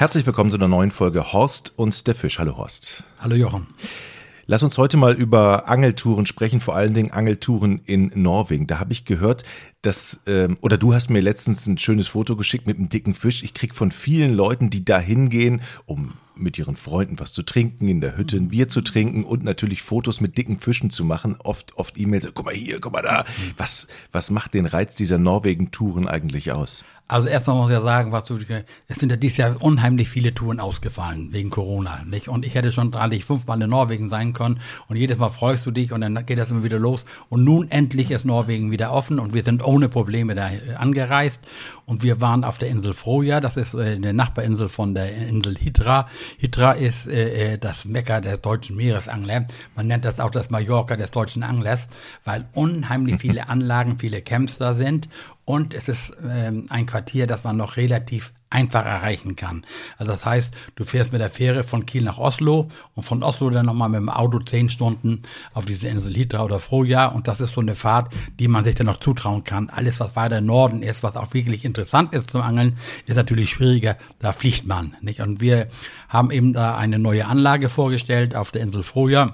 Herzlich willkommen zu einer neuen Folge Horst und der Fisch. Hallo Horst. Hallo Jochen. Lass uns heute mal über Angeltouren sprechen, vor allen Dingen Angeltouren in Norwegen. Da habe ich gehört, dass, ähm, oder du hast mir letztens ein schönes Foto geschickt mit einem dicken Fisch. Ich krieg von vielen Leuten, die da hingehen, um mit ihren Freunden was zu trinken, in der Hütte ein Bier zu trinken und natürlich Fotos mit dicken Fischen zu machen. Oft, oft E-Mails, guck mal hier, guck mal da. Was, was macht den Reiz dieser Norwegen-Touren eigentlich aus? Also erstmal muss ich ja sagen, was du, es sind ja dieses Jahr unheimlich viele Touren ausgefallen wegen Corona, nicht? Und ich hätte schon eigentlich fünfmal in Norwegen sein können und jedes Mal freust du dich und dann geht das immer wieder los und nun endlich ist Norwegen wieder offen und wir sind ohne Probleme da angereist und wir waren auf der Insel Froja, das ist äh, eine Nachbarinsel von der Insel Hitra. Hitra ist äh, äh, das Mekka der deutschen Meeresangler. Man nennt das auch das Mallorca des deutschen Anglers, weil unheimlich viele Anlagen, viele Camps da sind und es ist ähm, ein Quartier, das man noch relativ einfach erreichen kann. Also das heißt, du fährst mit der Fähre von Kiel nach Oslo und von Oslo dann nochmal mit dem Auto zehn Stunden auf diese Insel Hitra oder Froja und das ist so eine Fahrt, die man sich dann noch zutrauen kann. Alles, was weiter Norden ist, was auch wirklich interessant ist zum Angeln, ist natürlich schwieriger. Da fliegt man, nicht? Und wir haben eben da eine neue Anlage vorgestellt auf der Insel Froja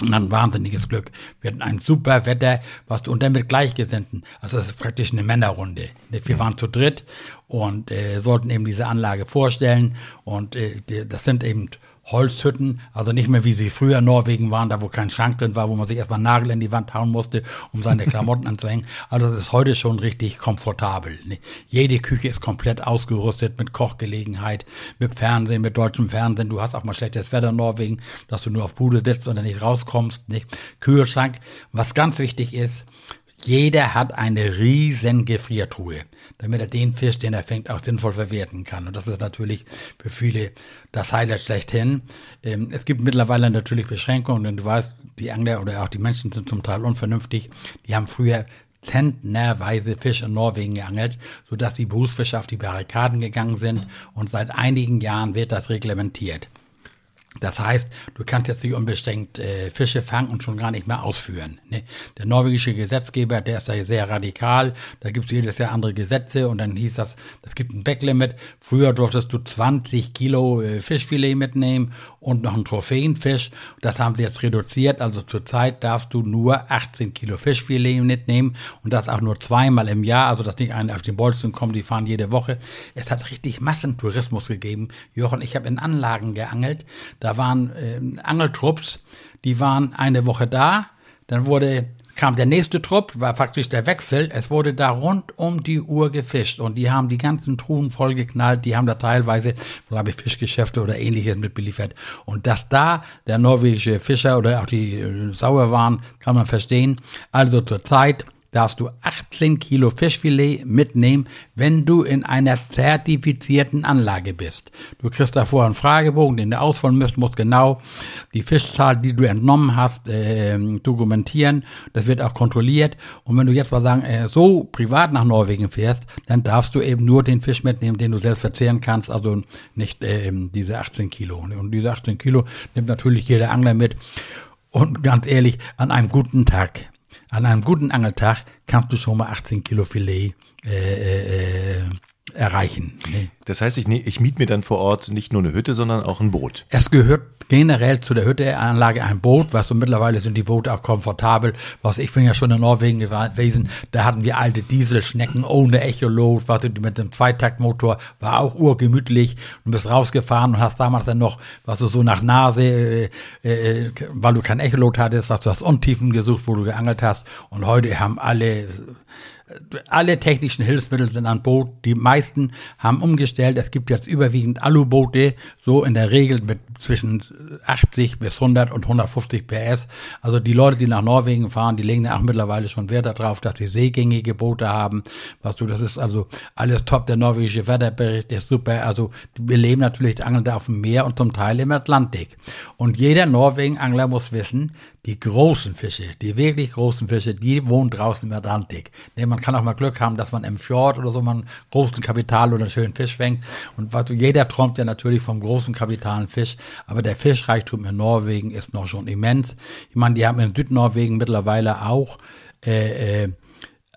und dann wahnsinniges Glück. Wir hatten ein super Wetter, was du, und dann mit Gleichgesinnten. Also das ist praktisch eine Männerrunde. Wir waren zu dritt und äh, sollten eben diese Anlage vorstellen. Und äh, das sind eben Holzhütten, also nicht mehr wie sie früher in Norwegen waren, da wo kein Schrank drin war, wo man sich erstmal Nagel in die Wand hauen musste, um seine Klamotten anzuhängen. Also das ist heute schon richtig komfortabel. Ne? Jede Küche ist komplett ausgerüstet mit Kochgelegenheit, mit Fernsehen, mit deutschem Fernsehen. Du hast auch mal schlechtes Wetter in Norwegen, dass du nur auf Bude sitzt und dann nicht rauskommst. Nicht? Kühlschrank. Was ganz wichtig ist, jeder hat eine riesen Gefriertruhe, damit er den Fisch, den er fängt, auch sinnvoll verwerten kann. Und das ist natürlich für viele das Highlight schlechthin. Ähm, es gibt mittlerweile natürlich Beschränkungen, denn du weißt, die Angler oder auch die Menschen sind zum Teil unvernünftig. Die haben früher zentnerweise Fisch in Norwegen geangelt, sodass die Berufsfischer auf die Barrikaden gegangen sind und seit einigen Jahren wird das reglementiert. Das heißt, du kannst jetzt nicht unbeschränkt äh, Fische fangen und schon gar nicht mehr ausführen. Ne? Der norwegische Gesetzgeber, der ist da sehr radikal. Da gibt es jedes Jahr andere Gesetze und dann hieß das, das gibt ein Backlimit. Früher durftest du 20 Kilo äh, Fischfilet mitnehmen und noch einen Trophäenfisch. Das haben sie jetzt reduziert. Also zurzeit darfst du nur 18 Kilo Fischfilet mitnehmen und das auch nur zweimal im Jahr. Also dass nicht einer auf den Bolzen kommt, die fahren jede Woche. Es hat richtig Massentourismus gegeben. Jochen, ich habe in Anlagen geangelt. Da waren äh, Angeltrupps, die waren eine Woche da, dann wurde kam der nächste Trupp, war praktisch der Wechsel. Es wurde da rund um die Uhr gefischt und die haben die ganzen Truhen vollgeknallt. Die haben da teilweise, glaube ich, Fischgeschäfte oder ähnliches mitbeliefert. Und dass da der norwegische Fischer oder auch die äh, sauer waren, kann man verstehen. Also zur Zeit darfst du 18 Kilo Fischfilet mitnehmen, wenn du in einer zertifizierten Anlage bist. Du kriegst davor einen Fragebogen, den du ausfüllen musst, musst genau die Fischzahl, die du entnommen hast, äh, dokumentieren. Das wird auch kontrolliert. Und wenn du jetzt mal sagen, äh, so privat nach Norwegen fährst, dann darfst du eben nur den Fisch mitnehmen, den du selbst verzehren kannst, also nicht äh, diese 18 Kilo. Und diese 18 Kilo nimmt natürlich jeder Angler mit. Und ganz ehrlich, an einem guten Tag an einem guten Angeltag kannst du schon mal 18 Kilo Filet äh, äh, äh erreichen. Das heißt, ich, ich miete mir dann vor Ort nicht nur eine Hütte, sondern auch ein Boot. Es gehört generell zu der Hütteanlage ein Boot, was so mittlerweile sind die Boote auch komfortabel. Was ich bin ja schon in Norwegen gewesen, da hatten wir alte Dieselschnecken ohne Echolot, was du mit dem Zweitaktmotor war auch urgemütlich und bist rausgefahren und hast damals dann noch, was du so nach Nase, äh, äh, weil du kein Echolot hattest, was du hast Untiefen gesucht, wo du geangelt hast und heute haben alle alle technischen Hilfsmittel sind an Boot. Die meisten haben umgestellt. Es gibt jetzt überwiegend Aluboote, so in der Regel mit zwischen 80 bis 100 und 150 PS. Also die Leute, die nach Norwegen fahren, die legen ja auch mittlerweile schon Wert darauf, dass sie seegängige Boote haben. Was du, das ist also alles top. Der norwegische Wetterbericht ist super. Also wir leben natürlich, angeln da auf dem Meer und zum Teil im Atlantik. Und jeder Norwegen-Angler muss wissen, die großen Fische, die wirklich großen Fische, die wohnen draußen im Atlantik. Nee, man kann auch mal Glück haben, dass man im Fjord oder so mal einen großen Kapital oder einen schönen Fisch fängt. Und was, jeder träumt ja natürlich vom großen kapitalen Fisch. Aber der Fischreichtum in Norwegen ist noch schon immens. Ich meine, die haben in Südnorwegen mittlerweile auch äh, äh,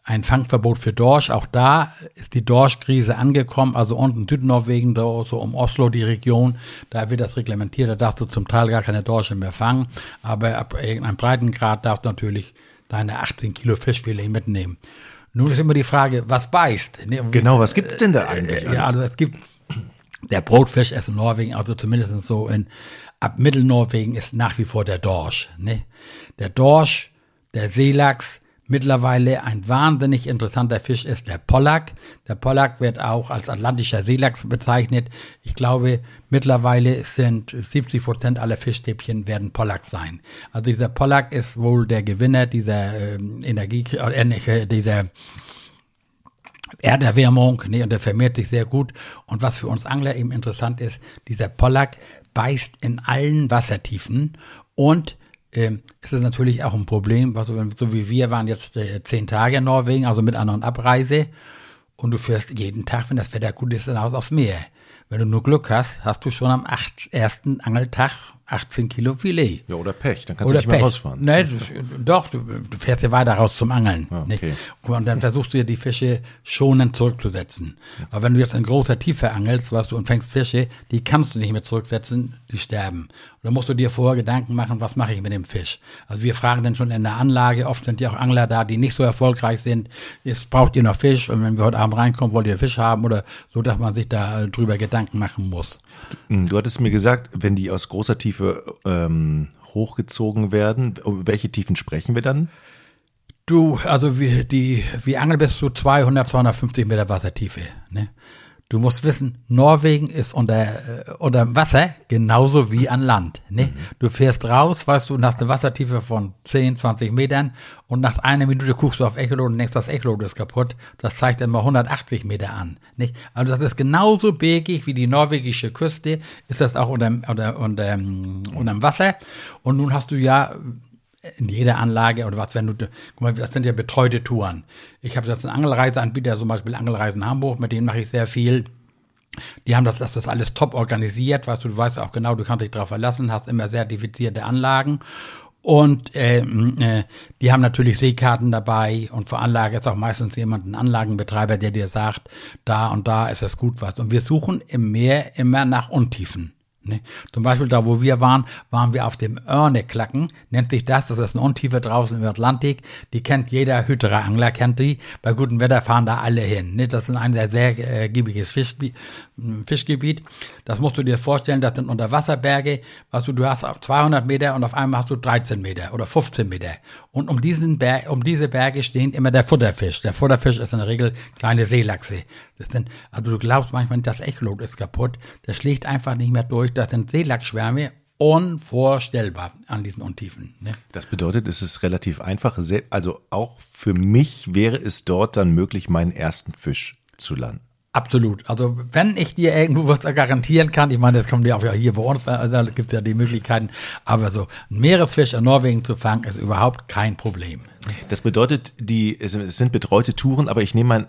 ein Fangverbot für Dorsch. Auch da ist die Dorschkrise angekommen, also unten Südnorwegen, da so um Oslo die Region, da wird das reglementiert, da darfst du zum Teil gar keine Dorsche mehr fangen, aber ab irgendeinem Breitengrad darfst du natürlich deine 18 Kilo Fischfilet mitnehmen. Nun ist immer die Frage, was beißt? Ne, genau, was gibt's denn da eigentlich? Ja, also es gibt der Brotfisch ist in Norwegen, also zumindest so in ab Mittelnorwegen ist nach wie vor der Dorsch. Ne? Der Dorsch, der Seelachs, mittlerweile ein wahnsinnig interessanter Fisch ist der Pollack. Der Pollack wird auch als atlantischer Seelachs bezeichnet. Ich glaube, mittlerweile sind 70 Prozent aller Fischstäbchen werden Pollack sein. Also dieser Pollack ist wohl der Gewinner dieser äh, Energie, äh, dieser Erderwärmung, ne, und der vermehrt sich sehr gut. Und was für uns Angler eben interessant ist, dieser Pollack beißt in allen Wassertiefen und ähm, es ist natürlich auch ein Problem, was, so wie wir waren jetzt äh, zehn Tage in Norwegen, also mit An- Abreise. Und du fährst jeden Tag, wenn das Wetter gut ist, dann aus aufs Meer. Wenn du nur Glück hast, hast du schon am acht, ersten Angeltag 18 Kilo Filet. Ja, oder Pech, dann kannst oder du nicht Pech. mehr rausfahren. Nein, doch, du, du, fährst ja weiter raus zum Angeln. Ah, okay. Und dann versuchst du ja die Fische schonend zurückzusetzen. Aber wenn du jetzt in großer Tiefe angelst, was du und fängst Fische, die kannst du nicht mehr zurücksetzen, die sterben. Und dann musst du dir vorher Gedanken machen, was mache ich mit dem Fisch? Also wir fragen dann schon in der Anlage, oft sind ja auch Angler da, die nicht so erfolgreich sind, jetzt braucht ihr noch Fisch und wenn wir heute Abend reinkommen, wollt ihr Fisch haben oder so, dass man sich da drüber Gedanken machen muss. Du hattest mir gesagt, wenn die aus großer Tiefe ähm, hochgezogen werden, welche Tiefen sprechen wir dann? Du, also wir, die, wir angeln bis zu 200, 250 Meter Wassertiefe. Ne? Du musst wissen, Norwegen ist unter, äh, unter Wasser genauso wie an Land. Ne? Mhm. Du fährst raus, weißt du, und hast eine Wassertiefe von 10, 20 Metern und nach einer Minute guckst du auf Echolot und denkst, das Echolot ist kaputt. Das zeigt immer 180 Meter an. Nicht? Also das ist genauso bergig wie die norwegische Küste, ist das auch unter, unter, unter, unterm Wasser. Und nun hast du ja in jeder Anlage oder was, wenn du, guck mal, das sind ja betreute Touren. Ich habe jetzt einen Angelreiseanbieter, zum Beispiel Angelreisen Hamburg, mit denen mache ich sehr viel. Die haben das, das ist alles top organisiert, weißt du, du weißt auch genau, du kannst dich darauf verlassen, hast immer zertifizierte Anlagen. Und äh, äh, die haben natürlich Seekarten dabei und vor Anlage ist auch meistens jemand, ein Anlagenbetreiber, der dir sagt, da und da ist es gut was. Und wir suchen im Meer immer nach Untiefen. Ne? Zum Beispiel da, wo wir waren, waren wir auf dem Örneklacken, nennt sich das, das ist eine Untiefe draußen im Atlantik, die kennt jeder Hydra-Angler, kennt die, bei gutem Wetter fahren da alle hin. Ne? Das ist ein sehr, sehr äh, giebiges Fischgebiet, Fischgebiet. Das musst du dir vorstellen, das sind Unterwasserberge, was du, du hast auf 200 Meter und auf einmal hast du 13 Meter oder 15 Meter. Und um diesen Berg, um diese Berge stehen immer der Futterfisch. Der Futterfisch ist in der Regel kleine Seelachse. Das sind, also du glaubst manchmal, das Echolot ist kaputt. Der schlägt einfach nicht mehr durch. Das sind Seelachsschwärme unvorstellbar an diesen Untiefen. Ne? Das bedeutet, es ist relativ einfach. Also auch für mich wäre es dort dann möglich, meinen ersten Fisch zu landen. Absolut. Also wenn ich dir irgendwo was garantieren kann, ich meine, das kommen die auch ja hier bei uns, also da gibt es ja die Möglichkeiten, aber so ein Meeresfisch in Norwegen zu fangen, ist überhaupt kein Problem. Das bedeutet, die, es sind betreute Touren, aber ich nehme mal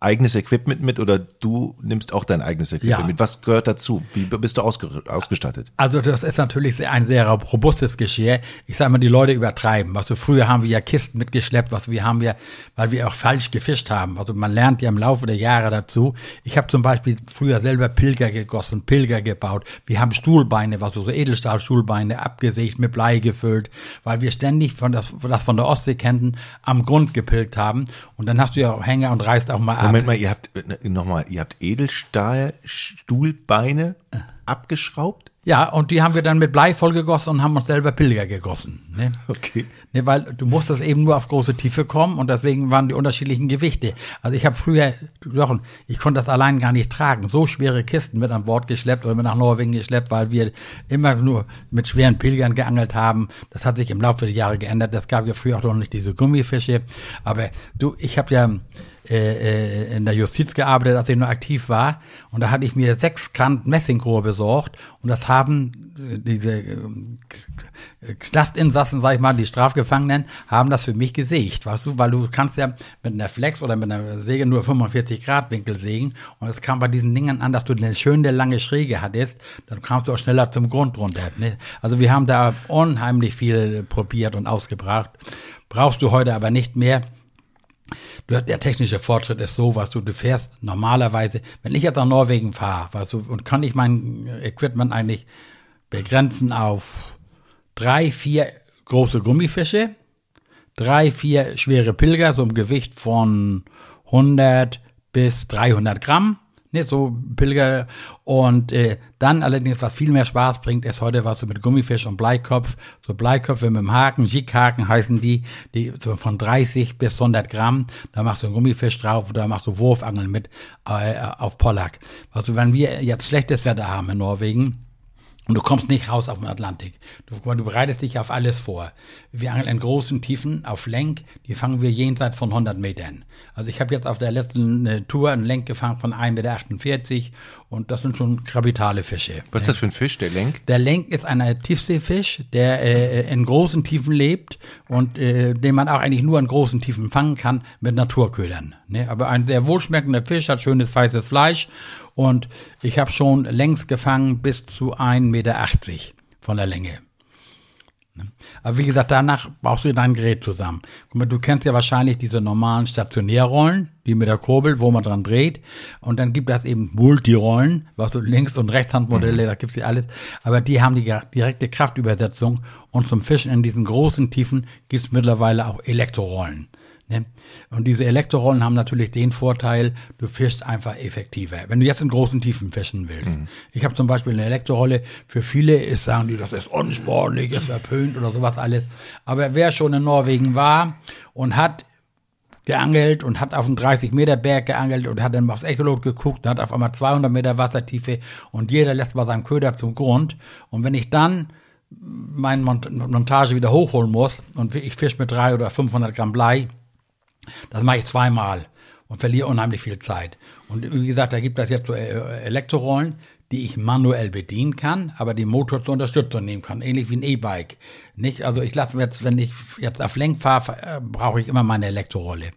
eigenes Equipment mit oder du nimmst auch dein eigenes Equipment ja. mit? Was gehört dazu? Wie bist du ausgestattet? Also das ist natürlich ein sehr robustes Geschirr. Ich sage mal, die Leute übertreiben. Also früher haben wir ja Kisten mitgeschleppt, was wir haben ja, weil wir auch falsch gefischt haben. Also man lernt ja im Laufe der Jahre dazu. Ich habe zum Beispiel früher selber Pilger gegossen, Pilger gebaut. Wir haben Stuhlbeine, was so Edelstahlstuhlbeine abgesägt, mit Blei gefüllt, weil wir ständig von das, das von der Ostsee kennen, am Grund gepilgt haben. Und dann hast du ja auch Hänger und reißt auch mal ab. Moment mal, ihr habt äh, nochmal, ihr habt Edelstahlstuhlbeine abgeschraubt? Ja, und die haben wir dann mit Blei vollgegossen und haben uns selber Pilger gegossen. Ne? Okay. Ne, weil du musstest eben nur auf große Tiefe kommen und deswegen waren die unterschiedlichen Gewichte. Also ich habe früher, Jochen, ich konnte das allein gar nicht tragen. So schwere Kisten mit an Bord geschleppt oder mit nach Norwegen geschleppt, weil wir immer nur mit schweren Pilgern geangelt haben. Das hat sich im Laufe der Jahre geändert. Das gab ja früher auch noch nicht diese Gummifische. Aber du, ich habe ja äh, äh, in der Justiz gearbeitet, als ich noch aktiv war. Und da hatte ich mir sechs Kant Messingrohr besorgt. Und das haben äh, diese äh, Knastinsassen, sag ich mal, die Strafgefangenen, haben das für mich gesägt, weißt du, weil du kannst ja mit einer Flex oder mit einer Säge nur 45 Grad Winkel sägen. Und es kam bei diesen Dingen an, dass du eine schöne lange Schräge hattest, dann kamst du auch schneller zum Grund runter. Ne? Also wir haben da unheimlich viel probiert und ausgebracht. Brauchst du heute aber nicht mehr. der technische Fortschritt ist so, was du, du fährst normalerweise, wenn ich jetzt nach Norwegen fahre, weißt du, und kann ich mein Equipment eigentlich begrenzen auf drei, vier große Gummifische, drei, vier schwere Pilger, so im Gewicht von 100 bis 300 Gramm Ne, so Pilger. Und äh, dann allerdings, was viel mehr Spaß bringt, ist heute was so mit Gummifisch und Bleikopf. So Bleiköpfe mit dem Haken, Jighaken heißen die, die so von 30 bis 100 Gramm. Da machst du einen Gummifisch drauf oder machst du Wurfangeln mit äh, auf Pollack. Also wenn wir jetzt schlechtes Wetter haben in Norwegen, und du kommst nicht raus auf den Atlantik. Du, du bereitest dich auf alles vor. Wir angeln in großen Tiefen auf Lenk, die fangen wir jenseits von 100 Metern. Also ich habe jetzt auf der letzten äh, Tour einen Lenk gefangen von 1,48 Meter und das sind schon grabitale Fische. Was ist das für ein Fisch, der Lenk? Der Lenk ist ein Tiefseefisch, der äh, in großen Tiefen lebt und äh, den man auch eigentlich nur in großen Tiefen fangen kann mit Naturködern. Ne? Aber ein sehr wohlschmeckender Fisch, hat schönes weißes Fleisch und ich habe schon längst gefangen bis zu 1,80 Meter von der Länge. Aber wie gesagt, danach baust du dein Gerät zusammen. Du kennst ja wahrscheinlich diese normalen Stationärrollen, die mit der Kurbel, wo man dran dreht. Und dann gibt es eben Multirollen, was du Links- und Rechtshandmodelle, mhm. da gibt's ja alles. Aber die haben die direkte Kraftübersetzung. Und zum Fischen in diesen großen Tiefen gibt's mittlerweile auch Elektrorollen. Ne? Und diese Elektrorollen haben natürlich den Vorteil, du fischst einfach effektiver. Wenn du jetzt in großen Tiefen fischen willst. Mhm. Ich habe zum Beispiel eine Elektrorolle, für viele ist, sagen die, das ist unsportlich, ist verpönt oder sowas alles. Aber wer schon in Norwegen war und hat geangelt und hat auf einen 30 Meter Berg geangelt und hat dann aufs Echolot geguckt und hat auf einmal 200 Meter Wassertiefe und jeder lässt mal seinen Köder zum Grund. Und wenn ich dann meine Montage wieder hochholen muss und ich fisch mit drei oder 500 Gramm Blei, das mache ich zweimal und verliere unheimlich viel Zeit. Und wie gesagt, da gibt es jetzt so äh, Elektrorollen, die ich manuell bedienen kann, aber die Motor zur Unterstützung nehmen kann, ähnlich wie ein E-Bike. Nicht, also ich lasse jetzt, wenn ich jetzt auf Lenk fahre, äh, brauche ich immer meine Elektrorolle.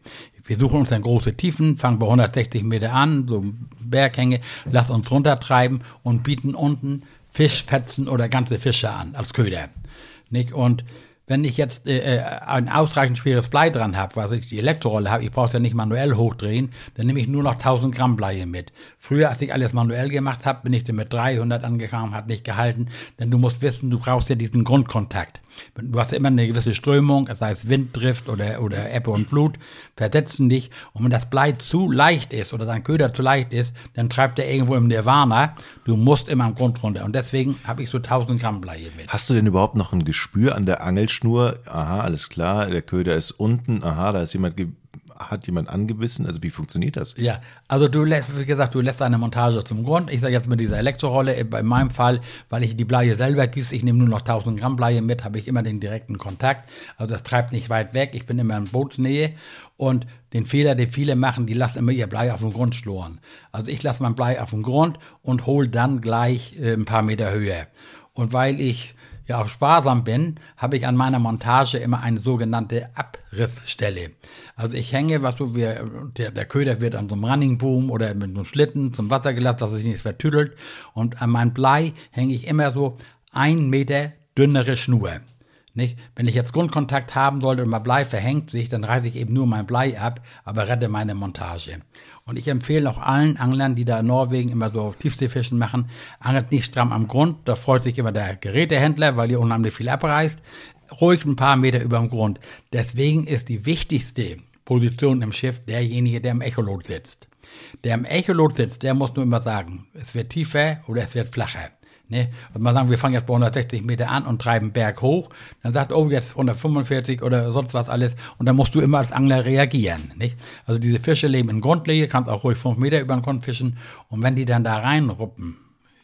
Wir suchen uns dann große Tiefen, fangen bei 160 Meter an, so Berghänge, lassen uns runtertreiben und bieten unten Fischfetzen oder ganze Fische an als Köder. Nicht? Und wenn ich jetzt äh, äh, ein ausreichend schweres Blei dran habe, was ich die Elektrorolle habe, ich brauche es ja nicht manuell hochdrehen, dann nehme ich nur noch 1000 Gramm Blei mit. Früher, als ich alles manuell gemacht habe, bin ich dann mit 300 angekommen, hat nicht gehalten, denn du musst wissen, du brauchst ja diesen Grundkontakt. Du hast ja immer eine gewisse Strömung, sei es Winddrift oder, oder Ebbe und Flut, versetzen dich. Und wenn das Blei zu leicht ist oder dein Köder zu leicht ist, dann treibt er irgendwo im Nirvana. Du musst immer am Grund runter. Und deswegen habe ich so 1000 Gramm Blei mit. Hast du denn überhaupt noch ein Gespür an der Angelschnur? Aha, alles klar, der Köder ist unten. Aha, da ist jemand hat jemand angebissen? Also wie funktioniert das? Ja, also du lässt, wie gesagt, du lässt eine Montage zum Grund. Ich sage jetzt mit dieser Elektrorolle, in meinem Fall, weil ich die Bleie selber gieße, ich nehme nur noch 1000 Gramm Bleie mit, habe ich immer den direkten Kontakt. Also das treibt nicht weit weg, ich bin immer in Bootsnähe. Und den Fehler, den viele machen, die lassen immer ihr Blei auf dem Grund schloren. Also ich lasse mein Blei auf dem Grund und hole dann gleich äh, ein paar Meter höher. Und weil ich ja auch sparsam bin, habe ich an meiner Montage immer eine sogenannte Abrissstelle. Also ich hänge, was du, wir, der, der Köder wird an so einem Running Boom oder mit einem Schlitten zum Wasser gelassen, dass es sich nicht vertüdelt. Und an meinem Blei hänge ich immer so ein Meter dünnere Schnur. Nicht? Wenn ich jetzt Grundkontakt haben sollte und mein Blei verhängt sich, dann reiße ich eben nur mein Blei ab, aber rette meine Montage. Und ich empfehle auch allen Anglern, die da in Norwegen immer so Tiefseefischen machen, angelt nicht stramm am Grund. Da freut sich immer der Gerätehändler, weil ihr unheimlich viel abreißt. Ruhig ein paar Meter über dem Grund. Deswegen ist die wichtigste Position im Schiff derjenige, der im Echolot sitzt. Der im Echolot sitzt, der muss nur immer sagen, es wird tiefer oder es wird flacher. Ne? Und mal sagen, wir fangen jetzt bei 160 Meter an und treiben Berg hoch. Dann sagt, oh, jetzt 145 oder sonst was alles. Und dann musst du immer als Angler reagieren. Nicht? Also diese Fische leben in Grundlege, kannst auch ruhig fünf Meter über den Grund fischen. Und wenn die dann da reinruppen,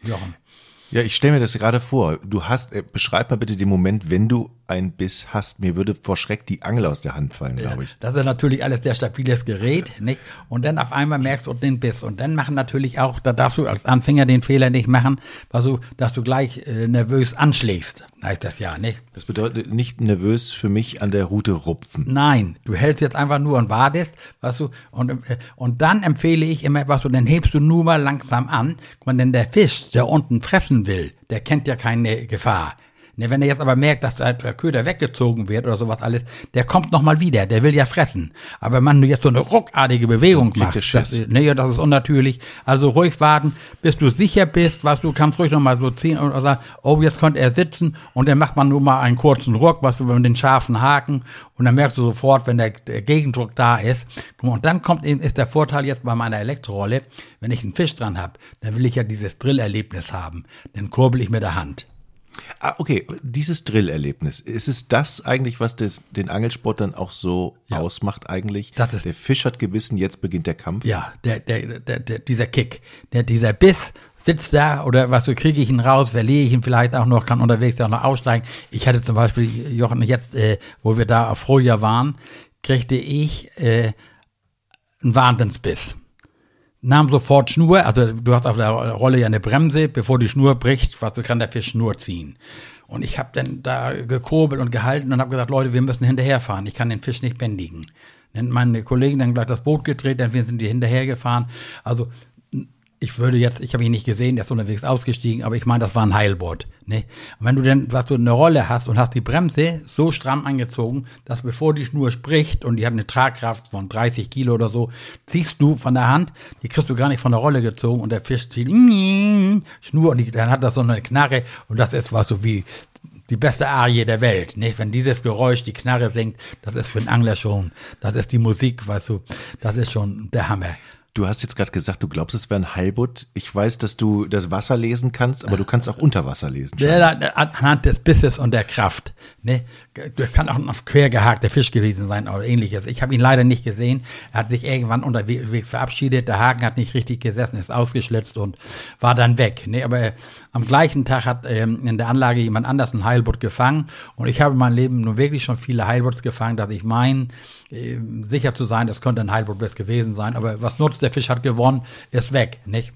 Jochen, ja, ich stelle mir das gerade vor. Du hast, äh, beschreib mal bitte den Moment, wenn du ein Biss hast. Mir würde vor Schreck die Angel aus der Hand fallen, glaube ich. das ist natürlich alles sehr stabiles Gerät, nicht? Und dann auf einmal merkst du den Biss. Und dann machen natürlich auch, da darfst du als Anfänger den Fehler nicht machen, also, dass du gleich äh, nervös anschlägst, heißt das ja, nicht? Das bedeutet nicht nervös für mich an der Route rupfen. Nein, du hältst jetzt einfach nur und wartest, was du, und, äh, und dann empfehle ich immer, was du, dann hebst du nur mal langsam an, wenn denn der Fisch, der unten fressen will, der kennt ja keine Gefahr. Ne, wenn er jetzt aber merkt, dass der Köder weggezogen wird oder sowas alles, der kommt nochmal wieder, der will ja fressen. Aber wenn du jetzt so eine ruckartige Bewegung machst, das, ne, ja, das ist unnatürlich. Also ruhig warten, bis du sicher bist, was du kannst ruhig nochmal so ziehen oder sagen, oh, jetzt konnte er sitzen und dann macht man nur mal einen kurzen Ruck, was du mit den scharfen Haken und dann merkst du sofort, wenn der, der Gegendruck da ist. Und dann kommt ist der Vorteil jetzt bei meiner Elektrorolle, wenn ich einen Fisch dran habe, dann will ich ja dieses Drillerlebnis haben. Dann kurbel ich mit der Hand. Ah, okay, dieses Drillerlebnis, ist es das eigentlich, was das, den Angelsport dann auch so ja. ausmacht eigentlich? Das ist, der Fisch hat gebissen, jetzt beginnt der Kampf. Ja, der, der, der, der dieser Kick, der, dieser Biss sitzt da oder was so kriege ich ihn raus, verliere ich ihn vielleicht auch noch, kann unterwegs auch noch aussteigen. Ich hatte zum Beispiel, Jochen, jetzt, äh, wo wir da auf Frühjahr waren, kriegte ich äh, einen Wahnsinnsbiss nahm sofort Schnur, also du hast auf der Rolle ja eine Bremse, bevor die Schnur bricht, was kann der Fisch Schnur ziehen. Und ich habe dann da gekurbelt und gehalten und habe gesagt, Leute, wir müssen hinterherfahren, ich kann den Fisch nicht bändigen. Dann meine Kollegen dann gleich das Boot gedreht, dann sind die hinterhergefahren. Also ich würde jetzt, ich habe ihn nicht gesehen, der ist unterwegs ausgestiegen, aber ich meine, das war ein Heilboard. Ne? Und wenn du dann, was du eine Rolle hast und hast die Bremse so stramm angezogen, dass bevor die Schnur spricht und die hat eine Tragkraft von 30 Kilo oder so, ziehst du von der Hand, die kriegst du gar nicht von der Rolle gezogen und der Fisch zieht Schnur und dann hat das so eine Knarre und das ist was so wie die beste Arie der Welt. Ne? Wenn dieses Geräusch die Knarre singt, das ist für einen Angler schon, das ist die Musik, weißt du, das ist schon der Hammer. Du hast jetzt gerade gesagt, du glaubst, es wäre ein Heilbutt. Ich weiß, dass du das Wasser lesen kannst, aber du kannst auch unter Wasser lesen. Ja, anhand des Bisses und der Kraft. Ne? Das kann auch ein quer gehakter Fisch gewesen sein oder ähnliches. Ich habe ihn leider nicht gesehen. Er hat sich irgendwann unterwegs verabschiedet. Der Haken hat nicht richtig gesessen, ist ausgeschlitzt und war dann weg. Ne? Aber äh, am gleichen Tag hat ähm, in der Anlage jemand anders ein Heilbutt gefangen. Und ich habe in meinem Leben nun wirklich schon viele Heilbutts gefangen, dass ich mein, äh, sicher zu sein, das könnte ein Heilbutt gewesen sein. Aber was nutzt der Fisch hat gewonnen, ist weg, nicht?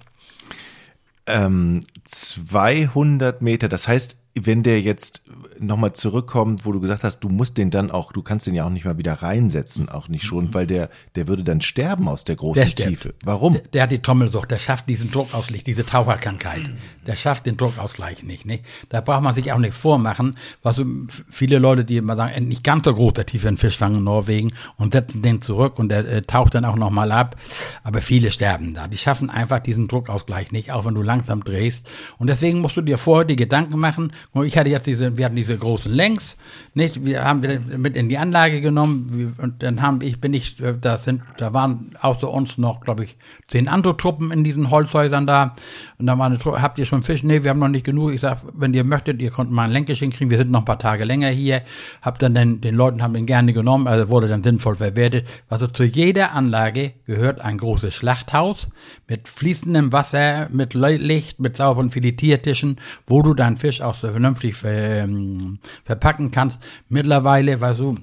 Ähm, 200 Meter, das heißt, wenn der jetzt nochmal zurückkommt, wo du gesagt hast, du musst den dann auch, du kannst den ja auch nicht mal wieder reinsetzen, auch nicht schon, mhm. weil der, der würde dann sterben aus der großen der Tiefe. Warum? Der, der, hat die Trommelsucht, der schafft diesen Druckausgleich, diese Taucherkrankheit. Der schafft den Druckausgleich nicht, nicht? Da braucht man sich auch nichts vormachen, was viele Leute, die immer sagen, nicht ganz so groß der Tiefe in Fisch fangen in Norwegen und setzen den zurück und der äh, taucht dann auch nochmal ab. Aber viele sterben da. Die schaffen einfach diesen Druckausgleich nicht, auch wenn du langsam drehst. Und deswegen musst du dir vorher die Gedanken machen, ich hatte jetzt diese, wir hatten diese großen Längs, nicht? Wir haben wir mit in die Anlage genommen und dann haben ich, bin ich, da sind, da waren außer uns noch, glaube ich, zehn andere Truppen in diesen Holzhäusern da. Und da war eine Truppe, habt ihr schon Fisch? Nee, wir haben noch nicht genug. Ich sag, wenn ihr möchtet, ihr könnt mal ein Länkerchen kriegen. Wir sind noch ein paar Tage länger hier. Hab dann den, den Leuten haben ihn gerne genommen, also wurde dann sinnvoll verwertet. Also zu jeder Anlage gehört ein großes Schlachthaus mit fließendem Wasser, mit Licht, mit sauberen Filetiertischen, wo du deinen Fisch auch so vernünftig ver, ähm, verpacken kannst. Mittlerweile, weißt du,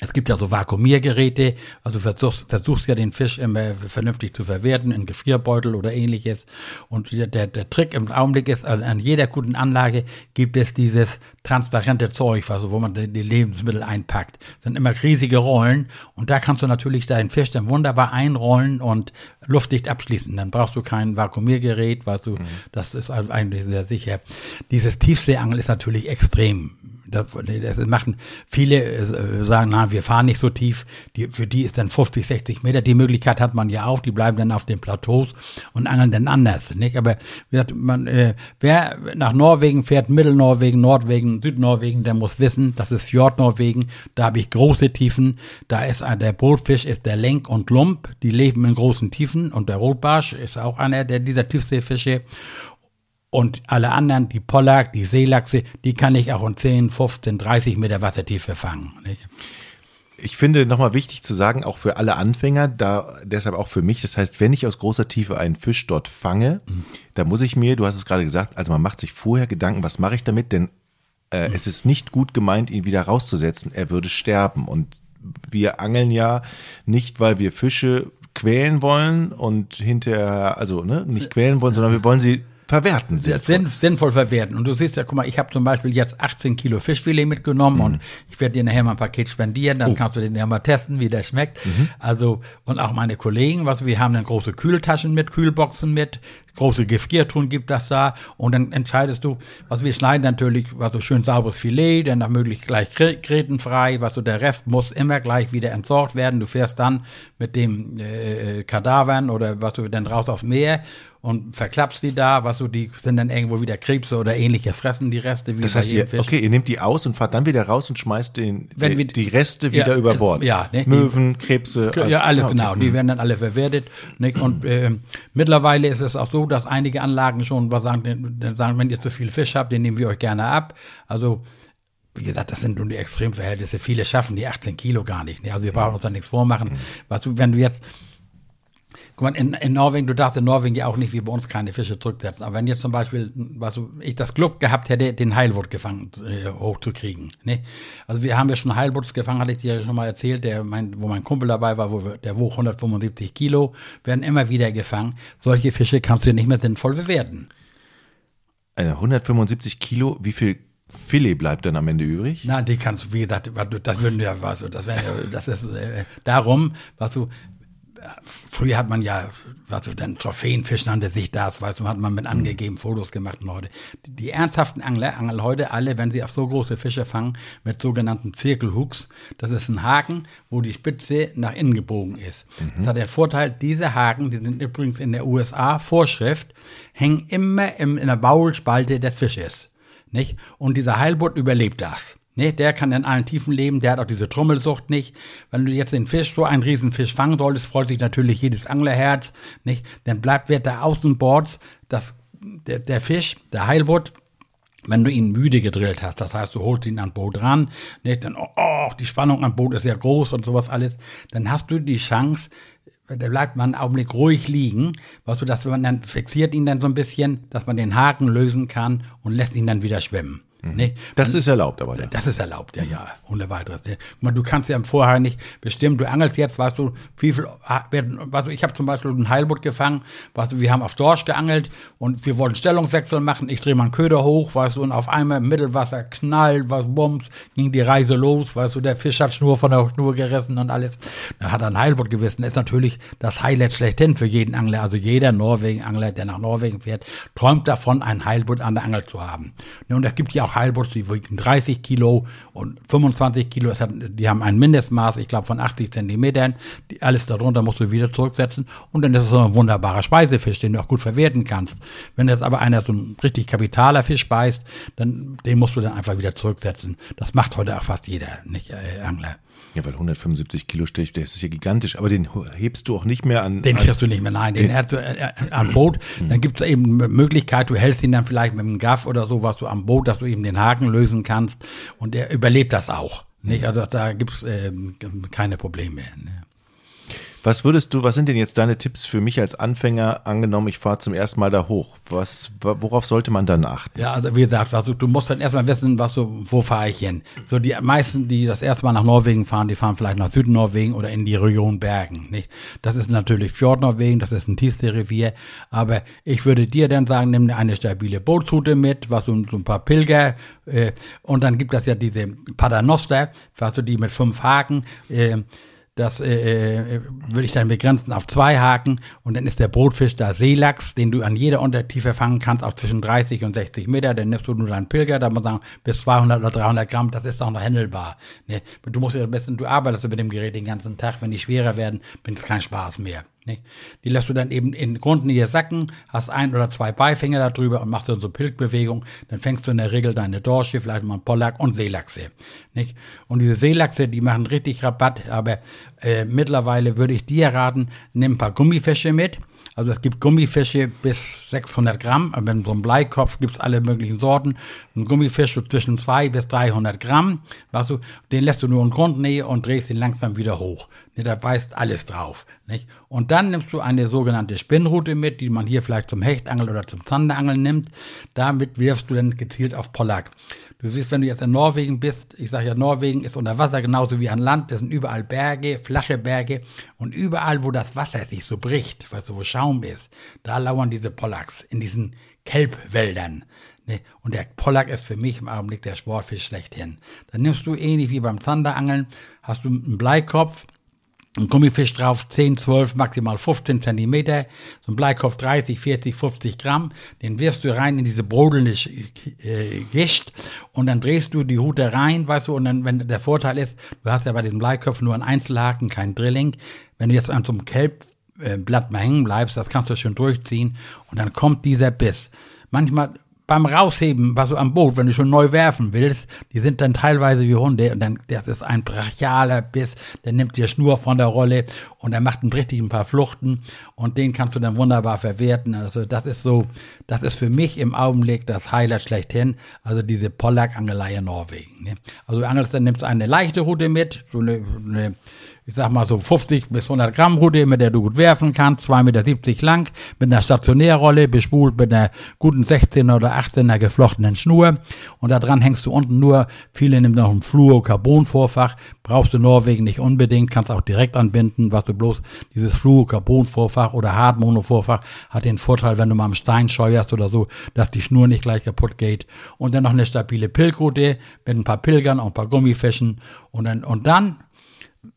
es gibt ja so Vakuumiergeräte, also versuchst, versuchst ja den Fisch immer vernünftig zu verwerten in Gefrierbeutel oder ähnliches. Und der, der, Trick im Augenblick ist, also an jeder guten Anlage gibt es dieses transparente Zeug, also wo man die, die Lebensmittel einpackt. Das sind immer riesige Rollen und da kannst du natürlich deinen Fisch dann wunderbar einrollen und luftdicht abschließen. Dann brauchst du kein Vakuumiergerät, weißt du, mhm. das ist also eigentlich sehr sicher. Dieses Tiefseeangel ist natürlich extrem das, machen viele äh, sagen, na, wir fahren nicht so tief. Die, für die ist dann 50, 60 Meter. Die Möglichkeit hat man ja auch. Die bleiben dann auf den Plateaus und angeln dann anders. Nicht? Aber wie gesagt, man, äh, wer nach Norwegen fährt, Mittelnorwegen, Nordwegen, Südnorwegen, der muss wissen, das ist Fjordnorwegen. Da habe ich große Tiefen. Da ist äh, der Brotfisch ist der Lenk und Lump. Die leben in großen Tiefen und der Rotbarsch ist auch einer der dieser Tiefseefische. Und alle anderen, die Pollack, die Seelachse, die kann ich auch in 10, 15, 30 Meter Wassertiefe fangen. Nicht? Ich finde nochmal wichtig zu sagen, auch für alle Anfänger, da deshalb auch für mich, das heißt, wenn ich aus großer Tiefe einen Fisch dort fange, mhm. da muss ich mir, du hast es gerade gesagt, also man macht sich vorher Gedanken, was mache ich damit, denn äh, mhm. es ist nicht gut gemeint, ihn wieder rauszusetzen, er würde sterben und wir angeln ja nicht, weil wir Fische quälen wollen und hinterher, also ne, nicht quälen wollen, sondern wir wollen sie verwerten. Sinnvoll. sinnvoll verwerten. Und du siehst ja, guck mal, ich habe zum Beispiel jetzt 18 Kilo Fischfilet mitgenommen mhm. und ich werde dir nachher mal ein Paket spendieren, dann oh. kannst du den ja mal testen, wie der schmeckt. Mhm. Also, und auch meine Kollegen, was wir haben dann große Kühltaschen mit, Kühlboxen mit, große Gefriertruhen gibt das da und dann entscheidest du, was wir schneiden natürlich, was so schön sauberes Filet, dann nach möglich gleich kretenfrei, was so der Rest muss immer gleich wieder entsorgt werden. Du fährst dann mit dem äh, Kadavern oder was du dann raus aufs Meer und verklappst die da, was so, die sind dann irgendwo wieder Krebse oder ähnliches, fressen die Reste wieder. Das heißt, ihr, okay, ihr nehmt die aus und fahrt dann wieder raus und schmeißt den, Wenn die, die Reste wieder ja, über Bord. Ja, ne, Möwen, Krebse. Ja, alles ah, okay. genau. Die mhm. werden dann alle verwertet. Nicht? Und äh, mittlerweile ist es auch so, dass einige Anlagen schon was sagen, sagen, wenn ihr zu viel Fisch habt, den nehmen wir euch gerne ab. Also wie gesagt, das sind nun die Extremverhältnisse. Viele schaffen die 18 Kilo gar nicht. Ne? Also wir brauchen uns da nichts vormachen. Mhm. Was wenn du jetzt Guck mal, in, in Norwegen, du darfst in Norwegen ja auch nicht wie bei uns keine Fische zurücksetzen. Aber wenn jetzt zum Beispiel, was so, ich das Glück gehabt hätte, den Heilbutt gefangen äh, hochzukriegen. Ne? Also wir haben ja schon Heilbutts gefangen, hatte ich dir ja schon mal erzählt, der mein, wo mein Kumpel dabei war, wo wir, der wog 175 Kilo, werden immer wieder gefangen. Solche Fische kannst du nicht mehr sinnvoll bewerten. 175 Kilo, wie viel Filet bleibt dann am Ende übrig? Na, die kannst du, wie gesagt, das würden ja, was, das wäre, das ist äh, darum, was du, früher hat man ja, was so dann Trophäenfisch nannte sich das, weißt du, hat man mit mhm. angegeben, Fotos gemacht und heute. Die, die ernsthaften Angler angeln heute alle, wenn sie auf so große Fische fangen, mit sogenannten Zirkelhooks. Das ist ein Haken, wo die Spitze nach innen gebogen ist. Mhm. Das hat den Vorteil, diese Haken, die sind übrigens in der USA Vorschrift, hängen immer im, in der Baulspalte des Fisches. Nicht? Und dieser Heilbutt überlebt das. Ne, der kann in allen Tiefen leben, der hat auch diese Trommelsucht nicht. Wenn du jetzt den Fisch, so einen Riesenfisch fangen solltest, freut sich natürlich jedes Anglerherz, nicht? Dann bleibt wird der Außenbords, das, der, der Fisch, der Heilbutt, wenn du ihn müde gedrillt hast, das heißt, du holst ihn an Boot ran, nicht? dann, oh, oh, die Spannung am Boot ist ja groß und sowas alles, dann hast du die Chance, da bleibt man einen Augenblick ruhig liegen, was du, dass man dann fixiert ihn dann so ein bisschen, dass man den Haken lösen kann und lässt ihn dann wieder schwimmen. Mhm. Nee, das ist erlaubt, aber. Ja. Das ist erlaubt, ja, ja, ohne weiteres. Du kannst ja im Vorhinein nicht bestimmen, du angelst jetzt, weißt du, wie viel, weißt du, ich habe zum Beispiel einen Heilbutt gefangen, weißt du, wir haben auf Dorsch geangelt und wir wollten Stellungswechsel machen, ich drehe meinen Köder hoch, weißt du, und auf einmal im Mittelwasser knall, was bums, ging die Reise los, weißt du, der Fisch hat Schnur von der Schnur gerissen und alles. Da hat er ein Heilbutt gewissen, ist natürlich das Highlight schlechthin für jeden Angler, also jeder Norwegen-Angler, der nach Norwegen fährt, träumt davon, ein Heilbutt an der Angel zu haben. Und es gibt ja auch auch Heilbutt, die wiegen 30 Kilo und 25 Kilo. Hat, die haben ein Mindestmaß, ich glaube, von 80 Zentimetern. Die, alles darunter musst du wieder zurücksetzen. Und dann ist es so ein wunderbarer Speisefisch, den du auch gut verwerten kannst. Wenn jetzt aber einer so ein richtig kapitaler Fisch beißt, dann den musst du dann einfach wieder zurücksetzen. Das macht heute auch fast jeder, nicht äh, Angler. Ja, weil 175 Kilo Stich, der ist ja gigantisch, aber den hebst du auch nicht mehr an. Den kriegst du nicht mehr, nein, den, den hältst du äh, äh am Boot. Dann gibt es eben Möglichkeit, du hältst ihn dann vielleicht mit einem Gaff oder so, was du am Boot, dass du eben den Haken lösen kannst und der überlebt das auch. Nicht? Also da gibt's äh, keine Probleme. Ne? Was würdest du, was sind denn jetzt deine Tipps für mich als Anfänger? Angenommen, ich fahre zum ersten Mal da hoch. Was, worauf sollte man dann achten? Ja, also wie gesagt, also du musst dann erstmal wissen, was so, wo fahre ich hin? So die meisten, die das erste Mal nach Norwegen fahren, die fahren vielleicht nach Südnorwegen oder in die Region Bergen, nicht? Das ist natürlich Fjordnorwegen, das ist ein Tiefseerevier. Aber ich würde dir dann sagen, nimm eine stabile Bootsroute mit, was so, so ein paar Pilger, äh, und dann gibt es ja diese Paternoster, weißt du, die mit fünf Haken, äh, das äh, äh, würde ich dann begrenzen auf zwei Haken und dann ist der Brotfisch da Seelachs, den du an jeder Untertiefe fangen kannst, auch zwischen 30 und 60 Meter. Dann nimmst du nur deinen Pilger, da muss man sagen, bis 200 oder 300 Gramm, das ist auch noch handelbar. Ne? Du musst ja am besten, du arbeitest mit dem Gerät den ganzen Tag, wenn die schwerer werden, bin es kein Spaß mehr. Die lässt du dann eben in Grundnähe sacken, hast ein oder zwei Beifänger darüber und machst dann so Pilgbewegung. Dann fängst du in der Regel deine Dorsche, vielleicht mal einen Pollack und Seelachse. Nicht? Und diese Seelachse, die machen richtig Rabatt, aber äh, mittlerweile würde ich dir raten, nimm ein paar Gummifische mit. Also es gibt Gummifische bis 600 Gramm, in so einem Bleikopf gibt es alle möglichen Sorten. Ein Gummifisch so zwischen 200 bis 300 Gramm, weißt du, den lässt du nur in Grundnähe und drehst ihn langsam wieder hoch. Ne, da weist alles drauf. Nicht? Und dann nimmst du eine sogenannte Spinnrute mit, die man hier vielleicht zum Hechtangeln oder zum Zanderangeln nimmt. Damit wirfst du dann gezielt auf Pollack. Du siehst, wenn du jetzt in Norwegen bist, ich sage ja, Norwegen ist unter Wasser genauso wie an Land, das sind überall Berge, flache Berge und überall, wo das Wasser sich so bricht, weißt du, wo Schaum ist, da lauern diese Pollacks in diesen Kelbwäldern. Ne? Und der Pollack ist für mich im Augenblick der Sportfisch schlechthin. Dann nimmst du ähnlich wie beim Zanderangeln, hast du einen Bleikopf, ein Gummifisch drauf, 10, 12, maximal 15 Zentimeter, so ein Bleikopf 30, 40, 50 Gramm, den wirfst du rein in diese brodelnde äh, Gischt und dann drehst du die Hute rein, weißt du, und dann, wenn der Vorteil ist, du hast ja bei diesem Bleikopf nur einen Einzelhaken, kein Drilling, wenn du jetzt an so einem Kelbblatt mal hängen bleibst, das kannst du schön durchziehen. Und dann kommt dieser Biss. Manchmal beim Rausheben, was du am Boot, wenn du schon neu werfen willst, die sind dann teilweise wie Hunde und dann, das ist ein brachialer Biss, der nimmt dir Schnur von der Rolle und er macht richtig ein paar Fluchten und den kannst du dann wunderbar verwerten. Also das ist so, das ist für mich im Augenblick das Highlight schlechthin, also diese Pollack-Angelei in Norwegen. Ne? Also du angelst, dann nimmst du eine leichte Route mit, so eine, eine ich sag mal so 50 bis 100 Gramm Rute, mit der du gut werfen kannst, 2,70 Meter lang, mit einer Stationärrolle, bespult mit einer guten 16 oder 18er geflochtenen Schnur. Und da dran hängst du unten nur, viele nehmen noch ein Fluorocarbon-Vorfach, brauchst du Norwegen nicht unbedingt, kannst auch direkt anbinden, was du bloß, dieses Fluorocarbon-Vorfach oder Hartmono-Vorfach hat den Vorteil, wenn du mal am Stein scheuerst oder so, dass die Schnur nicht gleich kaputt geht. Und dann noch eine stabile Pilgrute mit ein paar Pilgern und ein paar Gummifischen und dann, und dann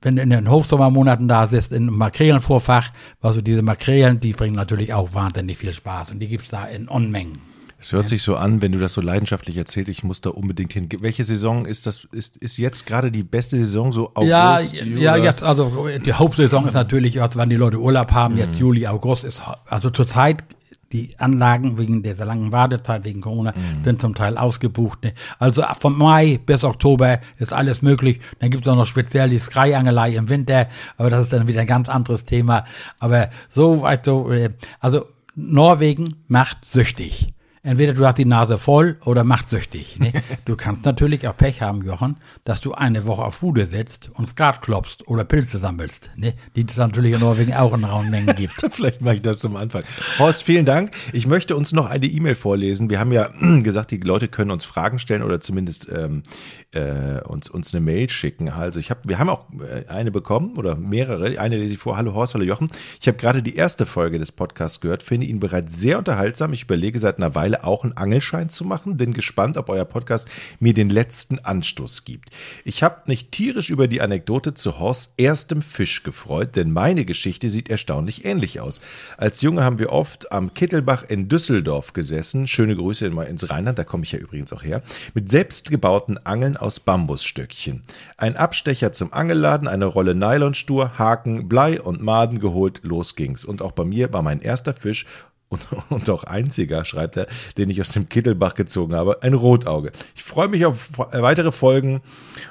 wenn du in den Hochsommermonaten da sitzt, in Makrelenvorfach, also diese Makrelen, die bringen natürlich auch wahnsinnig viel Spaß und die gibt's da in Unmengen. Es hört ja. sich so an, wenn du das so leidenschaftlich erzählst, ich muss da unbedingt hin. Welche Saison ist das? Ist, ist jetzt gerade die beste Saison, so August? Ja, ja, jetzt, also die Hauptsaison ist natürlich, wann die Leute Urlaub haben, mhm. jetzt Juli, August ist, also zurzeit die Anlagen wegen dieser langen Wartezeit, wegen Corona, mhm. sind zum Teil ausgebucht. Ne? Also von Mai bis Oktober ist alles möglich. Dann gibt es auch noch speziell die Sky-Angelei im Winter, aber das ist dann wieder ein ganz anderes Thema. Aber so, weißt du, äh, also Norwegen macht süchtig entweder du hast die Nase voll oder macht süchtig. Ne? Du kannst natürlich auch Pech haben, Jochen, dass du eine Woche auf Bude sitzt und Skat klopfst oder Pilze sammelst, ne? die es natürlich in Norwegen auch in rauen Mengen gibt. Vielleicht mache ich das zum Anfang. Horst, vielen Dank. Ich möchte uns noch eine E-Mail vorlesen. Wir haben ja gesagt, die Leute können uns Fragen stellen oder zumindest ähm, äh, uns, uns eine Mail schicken. Also ich habe, wir haben auch äh, eine bekommen oder mehrere. Eine lese ich vor. Hallo Horst, hallo Jochen. Ich habe gerade die erste Folge des Podcasts gehört, finde ihn bereits sehr unterhaltsam. Ich überlege seit einer Weile mittlerweile auch einen Angelschein zu machen. Bin gespannt, ob euer Podcast mir den letzten Anstoß gibt. Ich habe mich tierisch über die Anekdote zu Horst erstem Fisch gefreut, denn meine Geschichte sieht erstaunlich ähnlich aus. Als Junge haben wir oft am Kittelbach in Düsseldorf gesessen. Schöne Grüße ins Rheinland, da komme ich ja übrigens auch her. Mit selbstgebauten Angeln aus Bambusstöckchen. Ein Abstecher zum Angelladen, eine Rolle Nylonstur, Haken, Blei und Maden geholt, los ging's. Und auch bei mir war mein erster Fisch und, und auch einziger, schreibt er, den ich aus dem Kittelbach gezogen habe, ein Rotauge. Ich freue mich auf weitere Folgen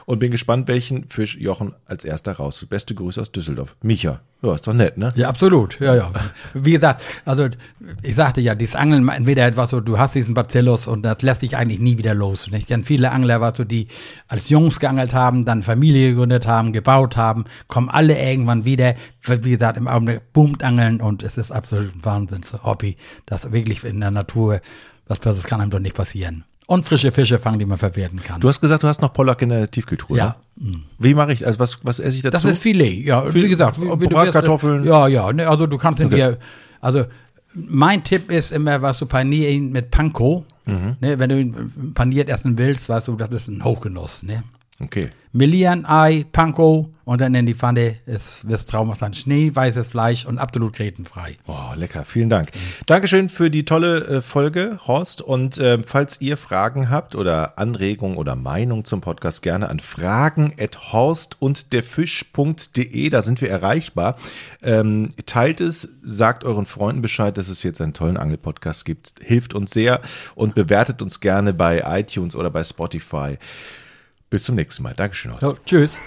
und bin gespannt, welchen Fisch Jochen als erster raus. Beste Grüße aus Düsseldorf. Micha. Ja, ist doch nett, ne? Ja, absolut. Ja, ja. Wie gesagt, also ich sagte ja, dieses Angeln, entweder etwas so, du hast diesen Bacillus und das lässt dich eigentlich nie wieder los. Nicht? Denn viele Angler, was so, die als Jungs geangelt haben, dann Familie gegründet haben, gebaut haben, kommen alle irgendwann wieder. Wie gesagt, im Augenblick boomt Angeln und es ist absolut ein Wahnsinns-Hobby, das wirklich in der Natur, was das kann einem doch nicht passieren. Und frische Fische fangen, die man verwerten kann. Du hast gesagt, du hast noch Pollack in der Tiefkühltruhe. Ja. Ne? Wie mache ich, also was, was esse ich dazu? Das ist Filet, ja. Wie gesagt, wie, wie Bratkartoffeln. Ja, ja. Ne, also du kannst okay. dir, also mein Tipp ist immer, was du panieren mit Panko. Mhm. Ne, wenn du ihn paniert essen willst, weißt du, das ist ein Hochgenuss. Ne? Okay. Millian, Ei, Panko und dann in die Pfanne ist wirst Traum dann schneeweißes Fleisch und absolut grätenfrei. Oh, lecker. Vielen Dank. Dankeschön für die tolle äh, Folge, Horst. Und äh, falls ihr Fragen habt oder Anregungen oder Meinung zum Podcast, gerne an fragen at horst und derfisch.de. Da sind wir erreichbar. Ähm, teilt es, sagt euren Freunden Bescheid, dass es jetzt einen tollen Angelpodcast gibt. Hilft uns sehr und bewertet uns gerne bei iTunes oder bei Spotify. Bis zum nächsten Mal. Dankeschön, Horst. So, tschüss.